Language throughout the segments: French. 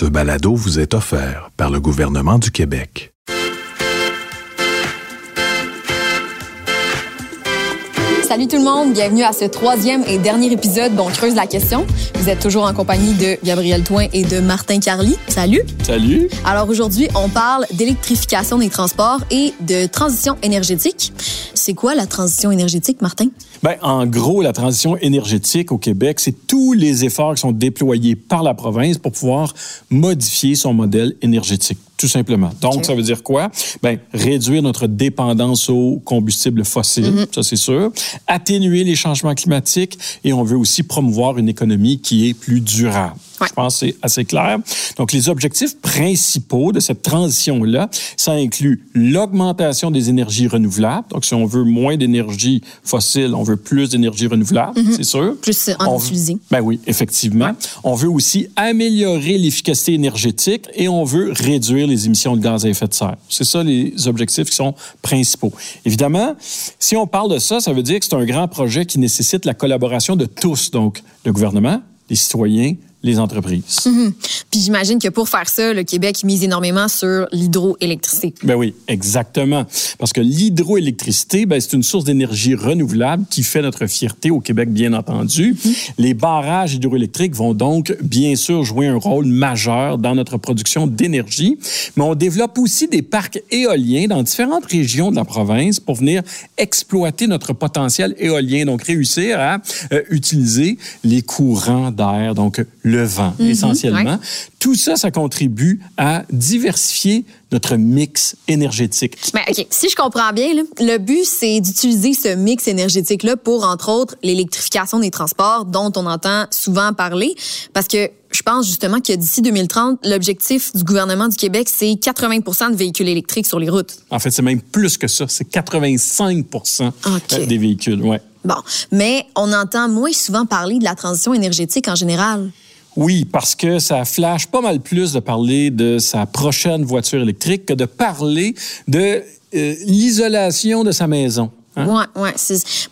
Ce balado vous est offert par le gouvernement du Québec. Salut tout le monde, bienvenue à ce troisième et dernier épisode dont creuse la question. Vous êtes toujours en compagnie de Gabriel Toin et de Martin Carly. Salut. Salut. Alors aujourd'hui, on parle d'électrification des transports et de transition énergétique. C'est quoi la transition énergétique, Martin? Ben, en gros, la transition énergétique au Québec, c'est tous les efforts qui sont déployés par la province pour pouvoir modifier son modèle énergétique tout simplement. Donc, ça veut dire quoi? Ben, réduire notre dépendance aux combustibles fossiles, mm-hmm. ça c'est sûr, atténuer les changements climatiques et on veut aussi promouvoir une économie qui est plus durable. Je pense que c'est assez clair. Donc, les objectifs principaux de cette transition-là, ça inclut l'augmentation des énergies renouvelables. Donc, si on veut moins d'énergie fossile, on veut plus d'énergie renouvelable, mm-hmm. c'est sûr. Plus en utiliser. Ben oui, effectivement. On veut aussi améliorer l'efficacité énergétique et on veut réduire les émissions de gaz à effet de serre. C'est ça les objectifs qui sont principaux. Évidemment, si on parle de ça, ça veut dire que c'est un grand projet qui nécessite la collaboration de tous, donc le gouvernement, les citoyens, les entreprises. Mhm. Puis j'imagine que pour faire ça, le Québec mise énormément sur l'hydroélectricité. Ben oui, exactement. Parce que l'hydroélectricité, ben, c'est une source d'énergie renouvelable qui fait notre fierté au Québec, bien entendu. Mhm. Les barrages hydroélectriques vont donc, bien sûr, jouer un rôle majeur dans notre production d'énergie. Mais on développe aussi des parcs éoliens dans différentes régions de la province pour venir exploiter notre potentiel éolien, donc réussir à euh, utiliser les courants d'air, donc le vent, mhm, essentiellement. Tout ça, ça contribue à diversifier notre mix énergétique. Mais OK, si je comprends bien, le but, c'est d'utiliser ce mix énergétique-là pour, entre autres, l'électrification des transports dont on entend souvent parler. Parce que je pense justement que d'ici 2030, l'objectif du gouvernement du Québec, c'est 80% de véhicules électriques sur les routes. En fait, c'est même plus que ça. C'est 85% des véhicules, ouais. Bon, mais on entend moins souvent parler de la transition énergétique en général. Oui, parce que ça flash pas mal plus de parler de sa prochaine voiture électrique que de parler de euh, l'isolation de sa maison. Hein? Oui, ouais.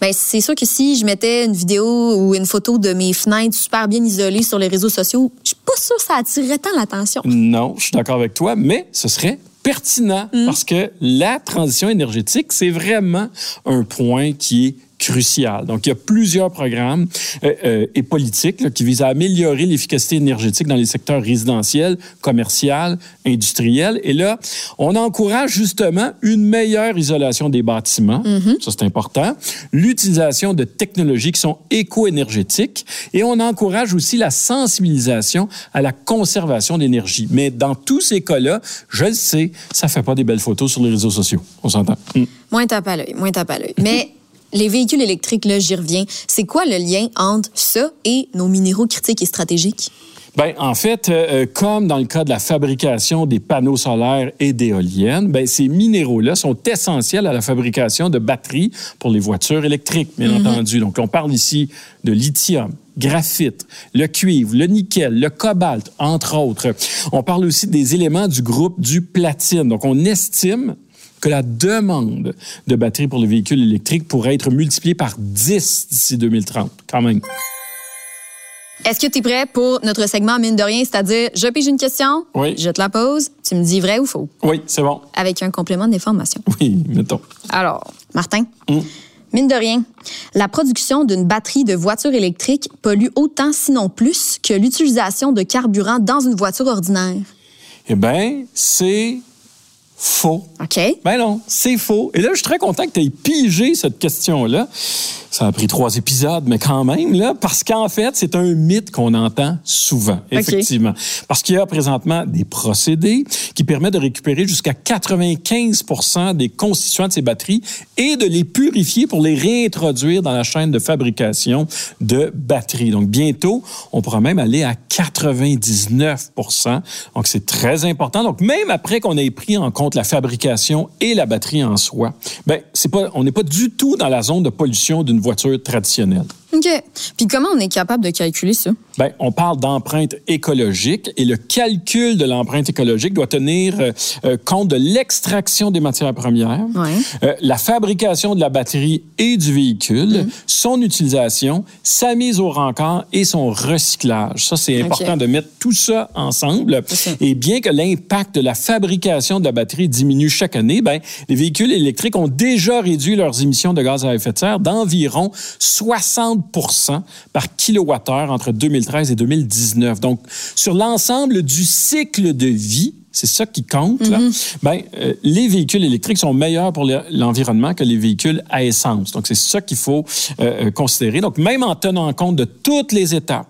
Ben, c'est sûr que si je mettais une vidéo ou une photo de mes fenêtres super bien isolées sur les réseaux sociaux, je suis pas sûre que ça attirerait tant l'attention. Non, je suis d'accord avec toi, mais ce serait pertinent mm. parce que la transition énergétique, c'est vraiment un point qui est crucial. Donc, il y a plusieurs programmes euh, euh, et politiques qui visent à améliorer l'efficacité énergétique dans les secteurs résidentiels, commercial, industriel. Et là, on encourage justement une meilleure isolation des bâtiments. Mm-hmm. Ça, c'est important. L'utilisation de technologies qui sont éco-énergétiques. Et on encourage aussi la sensibilisation à la conservation d'énergie. Mais dans tous ces cas-là, je le sais, ça fait pas des belles photos sur les réseaux sociaux. On s'entend. Mm. Moins tape à l'œil, moins tape à l'œil. Mais les véhicules électriques, là, j'y reviens. C'est quoi le lien entre ça et nos minéraux critiques et stratégiques? Ben, en fait, euh, euh, comme dans le cas de la fabrication des panneaux solaires et d'éoliennes, ben, ces minéraux-là sont essentiels à la fabrication de batteries pour les voitures électriques, bien mhm. entendu. Donc, on parle ici de lithium, graphite, le cuivre, le nickel, le cobalt, entre autres. On parle aussi des éléments du groupe du platine. Donc, on estime que la demande de batteries pour les véhicules électriques pourrait être multipliée par 10 d'ici 2030, quand même. Est-ce que tu es prêt pour notre segment mine de rien, c'est-à-dire je pige une question, oui. je te la pose, tu me dis vrai ou faux? Oui, c'est bon. Avec un complément d'information. Oui, mettons. Alors, Martin, hum. mine de rien, la production d'une batterie de voiture électrique pollue autant, sinon plus, que l'utilisation de carburant dans une voiture ordinaire. Eh bien, c'est faux. OK. Ben non, c'est faux. Et là, je suis très content que tu aies pigé cette question-là. Ça a pris trois épisodes, mais quand même, là, parce qu'en fait, c'est un mythe qu'on entend souvent, effectivement. Parce qu'il y a présentement des procédés qui permettent de récupérer jusqu'à 95% des constituants de ces batteries et de les purifier pour les réintroduire dans la chaîne de fabrication de batteries. Donc, bientôt, on pourra même aller à 99 Donc, c'est très important. Donc, même après qu'on ait pris en compte la fabrication et la batterie en soi, ben, c'est pas, on n'est pas du tout dans la zone de pollution d'une voiture traditionnelle. OK. Puis comment on est capable de calculer ça? Bien, on parle d'empreinte écologique et le calcul de l'empreinte écologique doit tenir euh, euh, compte de l'extraction des matières premières, Ouais. euh, la fabrication de la batterie et du véhicule, Mm-hmm. son utilisation, sa mise au rencard et son recyclage. Ça, c'est important de mettre tout ça ensemble. Et bien que l'impact de la fabrication de la batterie diminue chaque année, ben, les véhicules électriques ont déjà réduit leurs émissions de gaz à effet de serre d'environ 60 par kilowattheure entre 2013 et 2019. Donc, sur l'ensemble du cycle de vie, c'est ça qui compte. Là. Ben, euh, les véhicules électriques sont meilleurs pour le- l'environnement que les véhicules à essence. Donc, c'est ça qu'il faut euh, euh, considérer. Donc, même en tenant compte de toutes les étapes,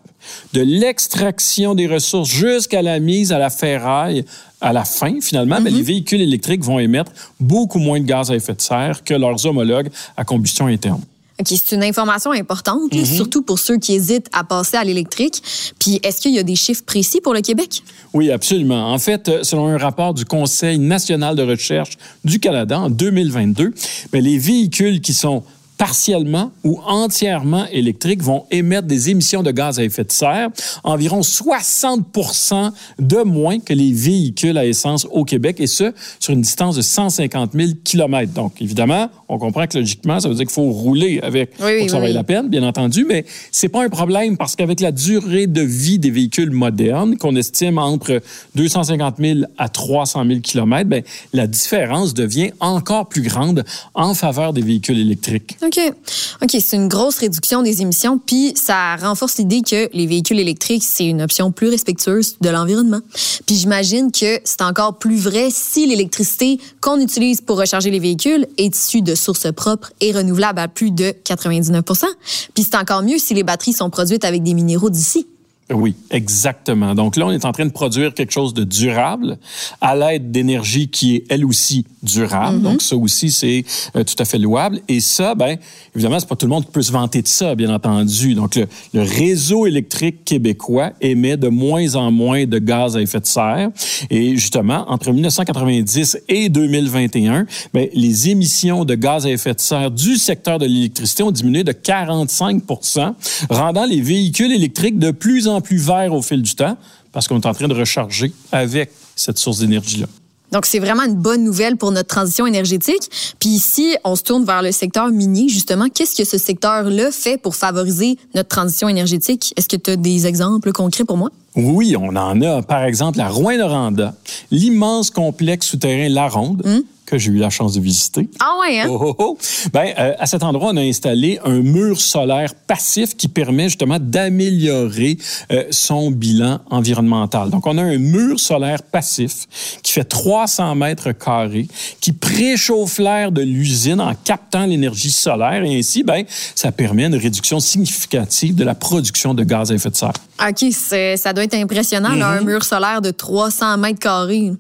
de l'extraction des ressources jusqu'à la mise à la ferraille, à la fin, finalement, ben, les véhicules électriques vont émettre beaucoup moins de gaz à effet de serre que leurs homologues à combustion interne. OK, c'est une information importante, Mm-hmm. surtout pour ceux qui hésitent à passer à l'électrique. Puis est-ce qu'il y a des chiffres précis pour le Québec? Oui, absolument. En fait, euh, selon un rapport du Conseil national de recherche du Canada en 2022, ben, les véhicules qui sont partiellement ou entièrement électriques vont émettre des émissions de gaz à effet de serre, environ 60% de moins que les véhicules à essence au Québec, et ce, sur une distance de 150 000 km. Donc, évidemment, on comprend que logiquement, ça veut dire qu'il faut rouler avec Oui, pour que ça vaille oui. la peine, bien entendu, mais c'est pas un problème parce qu'avec la durée de vie des véhicules modernes, qu'on estime entre 250 000 à 300 000 km, ben, la différence devient encore plus grande en faveur des véhicules électriques. OK. OK, c'est une grosse réduction des émissions, puis ça renforce l'idée que les véhicules électriques, c'est une option plus respectueuse de l'environnement. Puis j'imagine que c'est encore plus vrai si l'électricité qu'on utilise pour recharger les véhicules est issue de sources propres et renouvelables à plus de 99 Puis c'est encore mieux si les batteries sont produites avec des minéraux d'ici. Oui, exactement. Donc là, on est en train de produire quelque chose de durable à l'aide d'énergie qui est elle aussi durable. Donc ça aussi, c'est euh, tout à fait louable. Et ça, ben évidemment, c'est pas tout le monde qui peut se vanter de ça, bien entendu. Donc le, réseau électrique québécois émet de moins en moins de gaz à effet de serre. Et justement, entre 1990 et 2021, ben, les émissions de gaz à effet de serre du secteur de l'électricité ont diminué de 45% rendant les véhicules électriques de plus en plus verts au fil du temps, parce qu'on est en train de recharger avec cette source d'énergie-là. Donc, c'est vraiment une bonne nouvelle pour notre transition énergétique. Puis ici, on se tourne vers le secteur minier, justement. Qu'est-ce que ce secteur-là fait pour favoriser notre transition énergétique? Est-ce que tu as des exemples concrets pour moi? Oui, on en a. Par exemple, à Rouen-Noranda, l'immense complexe souterrain La Ronde, que j'ai eu la chance de visiter. Ah ouais, hein? Oh, oh, oh. Ben, euh, à cet endroit, on a installé un mur solaire passif qui permet justement d'améliorer euh, son bilan environnemental. Donc, on a un mur solaire passif qui fait 300 mètres carrés, qui préchauffe l'air de l'usine en captant l'énergie solaire et ainsi, ben, ça permet une réduction significative de la production de gaz à effet de serre. OK, ça doit être impressionnant, là, un mur solaire de 300 mètres carrés.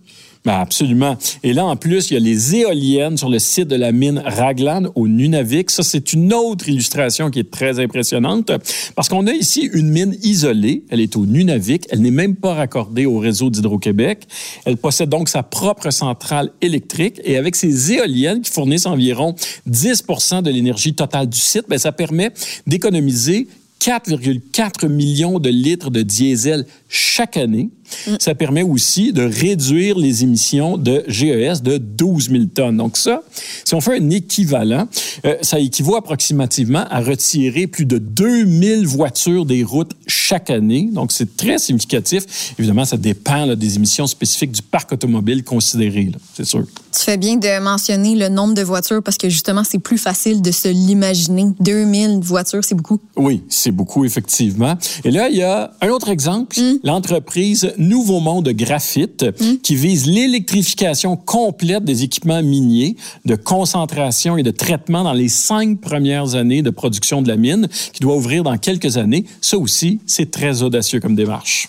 Ben absolument. Et là, en plus, il y a les éoliennes sur le site de la mine Raglan au Nunavik. Ça, c'est une autre illustration qui est très impressionnante parce qu'on a ici une mine isolée. Elle est au Nunavik. Elle n'est même pas raccordée au réseau d'Hydro-Québec. Elle possède donc sa propre centrale électrique et avec ses éoliennes qui fournissent environ 10% de l'énergie totale du site, ben, ça permet d'économiser 4,4 millions de litres de diesel chaque année. Ça permet aussi de réduire les émissions de GES de 12 000 tonnes. Donc ça, si on fait un équivalent, euh, ça équivaut approximativement à retirer plus de 2000 voitures des routes chaque année. Donc c'est très significatif. Évidemment, ça dépend là, des émissions spécifiques du parc automobile considéré, c'est sûr. Tu fais bien de mentionner le nombre de voitures parce que justement, c'est plus facile de se l'imaginer. 2000 voitures, c'est beaucoup. Oui, c'est beaucoup, effectivement. Et là, il y a un autre exemple, l'entreprise Nouveau Monde Graphite, qui vise l'électrification complète des équipements miniers, de concentration et de traitement dans les cinq premières années de production de la mine, qui doit ouvrir dans quelques années. Ça aussi, c'est très audacieux comme démarche.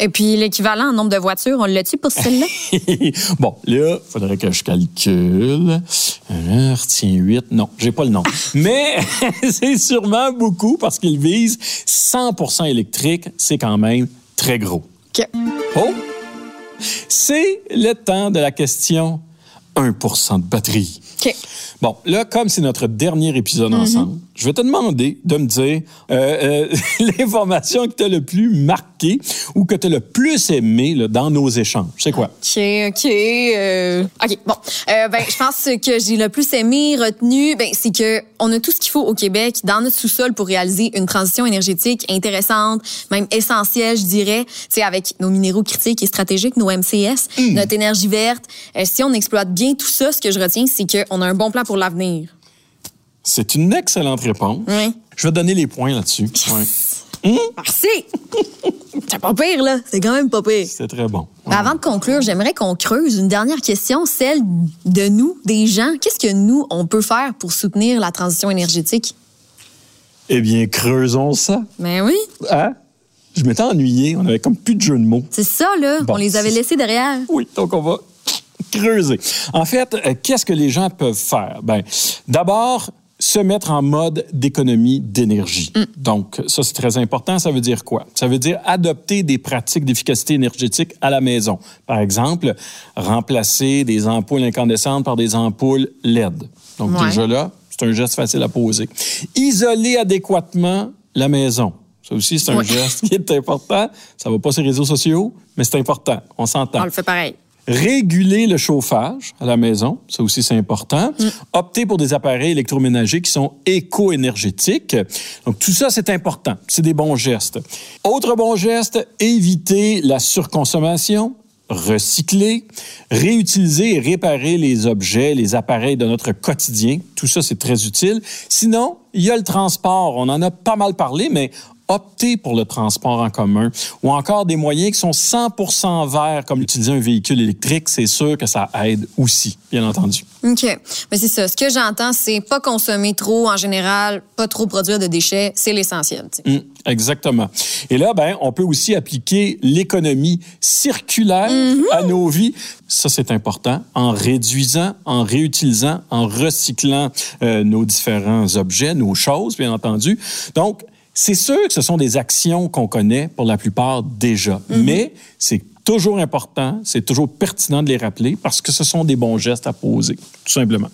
Et puis, l'équivalent en nombre de voitures, on l'a-tu pour celle-là? bon, là, il faudrait que je calcule. Retiens 8. Non, j'ai pas le nom. Mais c'est sûrement beaucoup parce qu'il vise 100% électrique. C'est quand même très gros. OK. Oh! C'est le temps de la question 1% de batterie. OK. Bon, là, comme c'est notre dernier épisode ensemble, je vais te demander de me dire euh, euh, l'information que tu as le plus marqué ou que tu as le plus aimé là, dans nos échanges. C'est quoi? OK, OK. euh, OK, bon. Euh, ben, je pense que j'ai le plus aimé, retenu, ben, c'est que on a tout ce qu'il faut au Québec dans notre sous-sol pour réaliser une transition énergétique intéressante, même essentielle, je dirais. C'est avec nos minéraux critiques et stratégiques, nos MCS, notre énergie verte. Euh, si on exploite bien tout ça, ce que je retiens, c'est qu'on a un bon plan pour l'avenir. C'est une excellente réponse. Oui. Je vais te donner les points là-dessus. Ouais. Merci! c'est pas pire, là. C'est quand même pas pire. C'est très bon. Ben, avant de conclure, j'aimerais qu'on creuse une dernière question, celle de nous, des gens. Qu'est-ce que nous, on peut faire pour soutenir la transition énergétique? Eh bien, creusons ça. Ben oui, Hein? Je m'étais ennuyé. On avait comme plus de jeu de mots. c'est ça, là. Bon, on les avait laissés derrière. Oui, donc on va creuser. En fait, euh, qu'est-ce que les gens peuvent faire? Ben, d'abord, se mettre en mode d'économie d'énergie. Donc, ça, c'est très important. Ça veut dire quoi? Ça veut dire adopter des pratiques d'efficacité énergétique à la maison. Par exemple, remplacer des ampoules incandescentes par des ampoules LED. Donc, Ouais. déjà là, c'est un geste facile à poser. Isoler adéquatement la maison. Ça aussi, c'est un Ouais. geste qui est important. Ça va pas sur les réseaux sociaux, mais c'est important. On s'entend. On le fait pareil. Réguler le chauffage à la maison, ça aussi c'est important. Opter pour des appareils électroménagers qui sont éco-énergétiques. Donc tout ça c'est important, c'est des bons gestes. Autre bon geste, éviter la surconsommation, recycler, réutiliser et réparer les objets, les appareils de notre quotidien. Tout ça c'est très utile. Sinon, il y a le transport, on en a pas mal parlé mais opter pour le transport en commun ou encore des moyens qui sont 100% verts, comme utiliser un véhicule électrique, c'est sûr que ça aide aussi, bien entendu. OK. Mais c'est ça. Ce que j'entends, c'est pas consommer trop en général, pas trop produire de déchets. C'est l'essentiel. Hum, exactement. Et là, ben, on peut aussi appliquer l'économie circulaire à nos vies. Ça, c'est important. En réduisant, en réutilisant, en recyclant euh, nos différents objets, nos choses, bien entendu. Donc, c'est sûr que ce sont des actions qu'on connaît pour la plupart déjà, mais c'est toujours important, c'est toujours pertinent de les rappeler parce que ce sont des bons gestes à poser, tout simplement.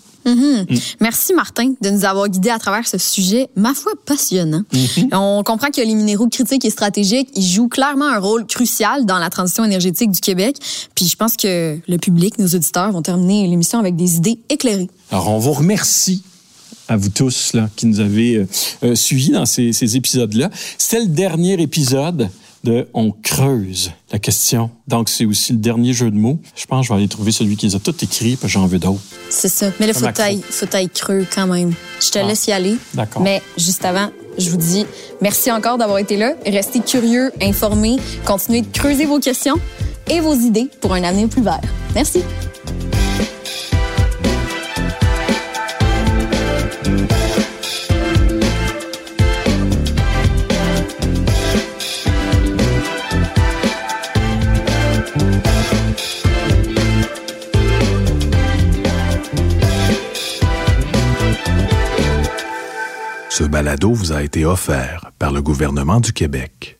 Merci, Martin, de nous avoir guidés à travers ce sujet, ma foi, passionnant. On comprend que les minéraux critiques et stratégiques, ils jouent clairement un rôle crucial dans la transition énergétique du Québec. Puis je pense que le public, nos auditeurs, vont terminer l'émission avec des idées éclairées. Alors, on vous remercie à vous tous là, qui nous avez euh, euh, suivis dans ces, ces épisodes-là. C'était le dernier épisode de On creuse la question. Donc, c'est aussi le dernier jeu de mots. Je pense que je vais aller trouver celui qui les a tous écrits, puis j'en veux d'autres. C'est ça. Mais le Comme faut taille, faut taille creux quand même. Je te Ah. laisse y aller. D'accord. Mais juste avant, je vous dis merci encore d'avoir été là. Restez curieux, informés, continuez de creuser vos questions et vos idées pour un avenir plus vert. Merci. Ce balado vous a été offert par le gouvernement du Québec.